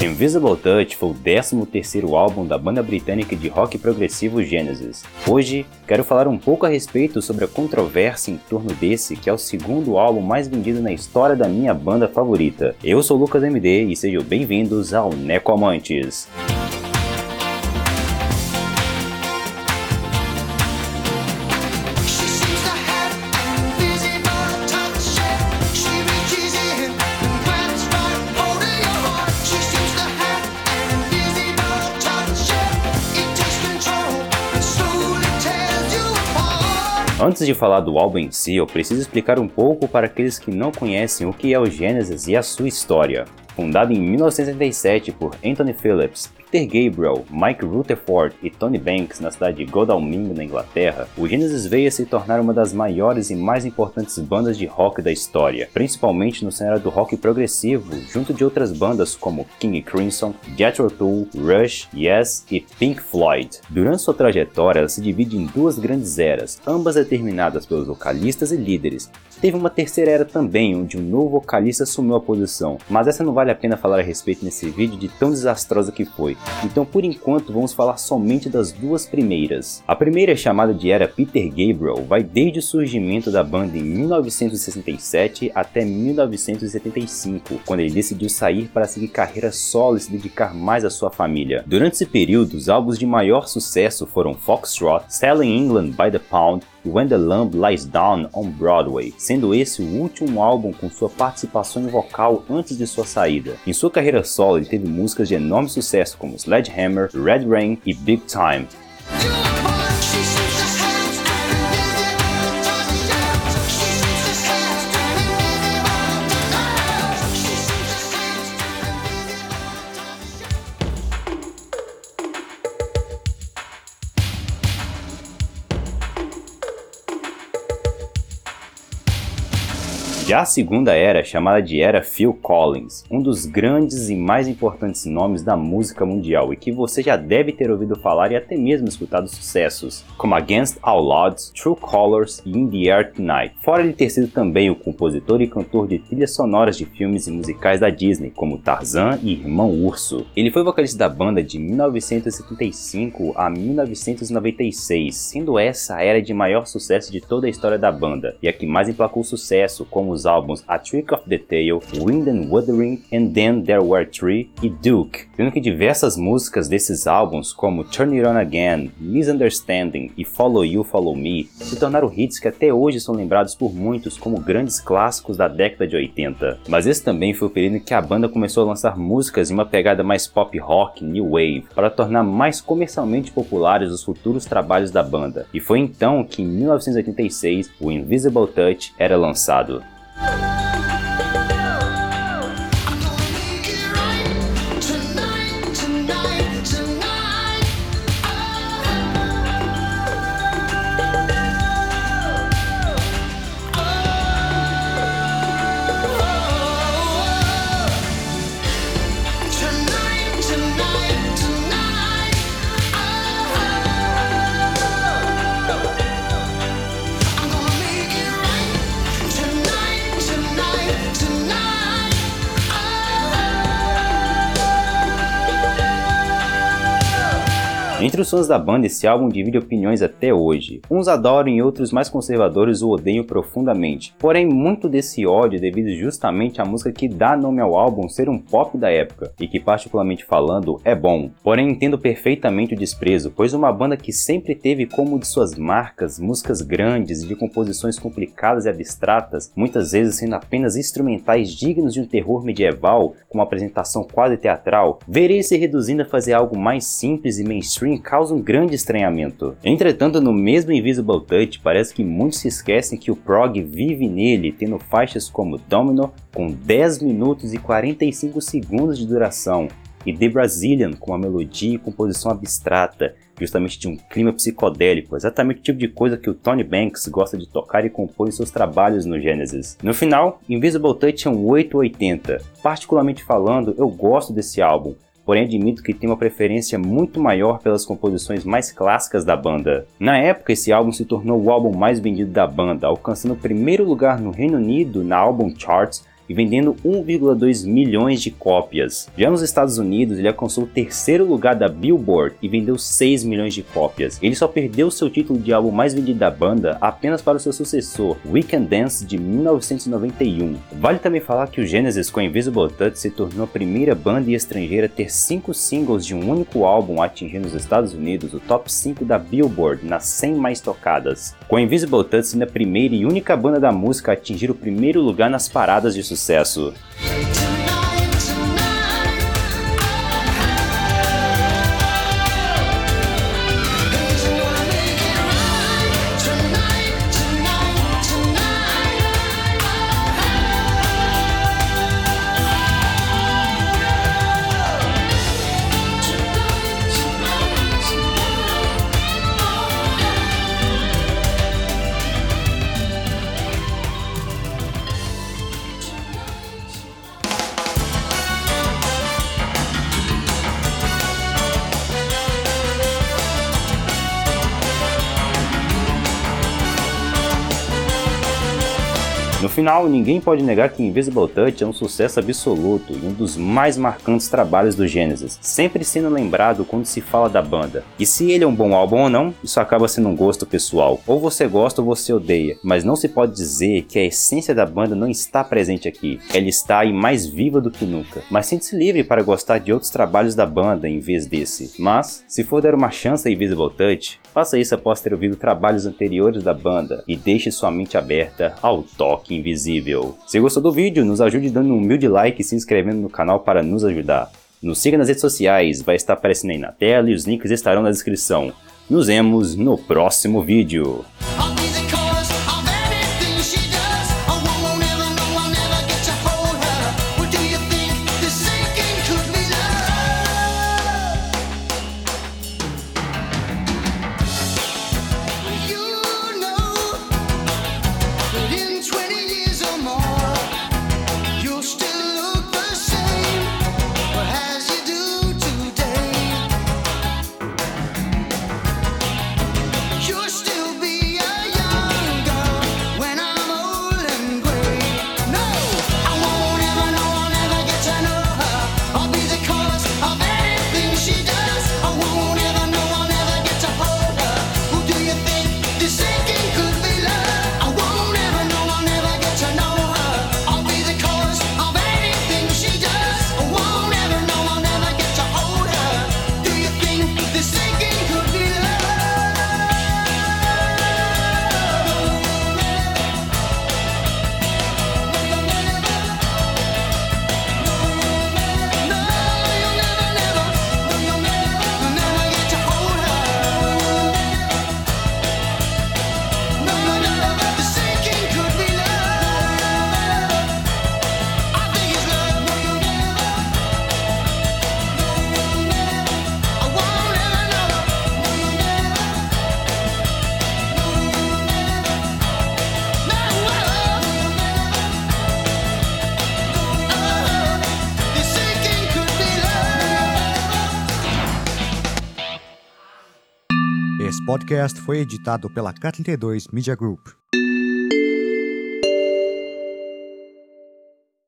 Invisible Touch foi o 13º álbum da banda britânica de rock progressivo Genesis. Hoje, quero falar um pouco a respeito sobre a controvérsia em torno desse, que é o segundo álbum mais vendido na história da minha banda favorita. Eu sou Lucas MD e sejam bem-vindos ao Necoamantes. Antes de falar do álbum em si, eu preciso explicar um pouco para aqueles que não conhecem o que é o Genesis e a sua história. Fundado em 1967 por Anthony Phillips, Peter Gabriel, Mike Rutherford e Tony Banks na cidade de Godalming, na Inglaterra, o Genesis veio a se tornar uma das maiores e mais importantes bandas de rock da história, principalmente no cenário do rock progressivo, junto de outras bandas como King Crimson, Jethro Tull, Rush, Yes e Pink Floyd. Durante sua trajetória, ela se divide em duas grandes eras, ambas determinadas pelos vocalistas e líderes. Teve uma terceira era também, onde um novo vocalista assumiu a posição, mas essa não vale a pena falar a respeito nesse vídeo de tão desastrosa que foi. Então por enquanto vamos falar somente das duas primeiras. A primeira chamada de era Peter Gabriel vai desde o surgimento da banda em 1967 até 1975, quando ele decidiu sair para seguir carreira solo e se dedicar mais à sua família. Durante esse período, os álbuns de maior sucesso foram Foxtrot, Selling England by the Pound, When the Lamb Lies Down on Broadway, sendo esse o último álbum com sua participação em vocal antes de sua saída. Em sua carreira solo, ele teve músicas de enorme sucesso como Sledgehammer, Red Rain e Big Time. Já a segunda era, chamada de era Phil Collins, um dos grandes e mais importantes nomes da música mundial e que você já deve ter ouvido falar e até mesmo escutado sucessos, como Against All Odds, True Colors e In the Air Tonight. Fora ele ter sido também o compositor e cantor de trilhas sonoras de filmes e musicais da Disney, como Tarzan e Irmão Urso. Ele foi vocalista da banda de 1975 a 1996, sendo essa a era de maior sucesso de toda a história da banda e a que mais emplacou sucesso, como os álbuns A Trick of the Tail, Wind and Wuthering, and Then There Were Three e Duke, sendo que diversas músicas desses álbuns, como Turn It On Again, Misunderstanding e Follow You, Follow Me, se tornaram hits que até hoje são lembrados por muitos como grandes clássicos da década de 80. Mas esse também foi o período em que a banda começou a lançar músicas em uma pegada mais pop rock, new wave, para tornar mais comercialmente populares os futuros trabalhos da banda. E foi então que em 1986 o Invisible Touch era lançado. Entre os fãs da banda, esse álbum divide opiniões até hoje. Uns adoram e outros mais conservadores o odeiam profundamente. Porém, muito desse ódio é devido justamente à música que dá nome ao álbum ser um pop da época, e que particularmente falando é bom. Porém, entendo perfeitamente o desprezo, pois uma banda que sempre teve como de suas marcas músicas grandes e de composições complicadas e abstratas, muitas vezes sendo apenas instrumentais dignos de um terror medieval, com uma apresentação quase teatral, verei se reduzindo a fazer algo mais simples e mainstream causa um grande estranhamento. Entretanto, no mesmo Invisible Touch, parece que muitos se esquecem que o prog vive nele, tendo faixas como Domino com 10 minutos e 45 segundos de duração, e The Brazilian com uma melodia e composição abstrata, justamente de um clima psicodélico, exatamente o tipo de coisa que o Tony Banks gosta de tocar e compor em seus trabalhos no Genesis. No final, Invisible Touch é um 880. Particularmente falando, eu gosto desse álbum, porém admito que tenho uma preferência muito maior pelas composições mais clássicas da banda. Na época, esse álbum se tornou o álbum mais vendido da banda, alcançando o primeiro lugar no Reino Unido na Album Charts e vendendo 1,2 milhões de cópias. Já nos Estados Unidos, ele alcançou o terceiro lugar da Billboard e vendeu 6 milhões de cópias. Ele só perdeu seu título de álbum mais vendido da banda apenas para o seu sucessor, Weekend Dance de 1991. Vale também falar que o Genesis com Invisible Touch se tornou a primeira banda estrangeira a ter cinco singles de um único álbum atingindo nos Estados Unidos o top 5 da Billboard nas 100 mais tocadas. Com Invisible Touch sendo a primeira e única banda da música a atingir o primeiro lugar nas paradas de sucesso sucesso. No final, ninguém pode negar que Invisible Touch é um sucesso absoluto e um dos mais marcantes trabalhos do Genesis, sempre sendo lembrado quando se fala da banda. E se ele é um bom álbum ou não, isso acaba sendo um gosto pessoal. Ou você gosta ou você odeia, mas não se pode dizer que a essência da banda não está presente aqui. Ela está aí mais viva do que nunca. Mas sente-se livre para gostar de outros trabalhos da banda em vez desse. Mas, se for dar uma chance a Invisible Touch, faça isso após ter ouvido trabalhos anteriores da banda e deixe sua mente aberta ao toque invisível. Se gostou do vídeo, nos ajude dando um humilde like e se inscrevendo no canal para nos ajudar. Nos siga nas redes sociais, vai estar aparecendo aí na tela e os links estarão na descrição. Nos vemos no próximo vídeo. Podcast foi editado pela K32 Media Group.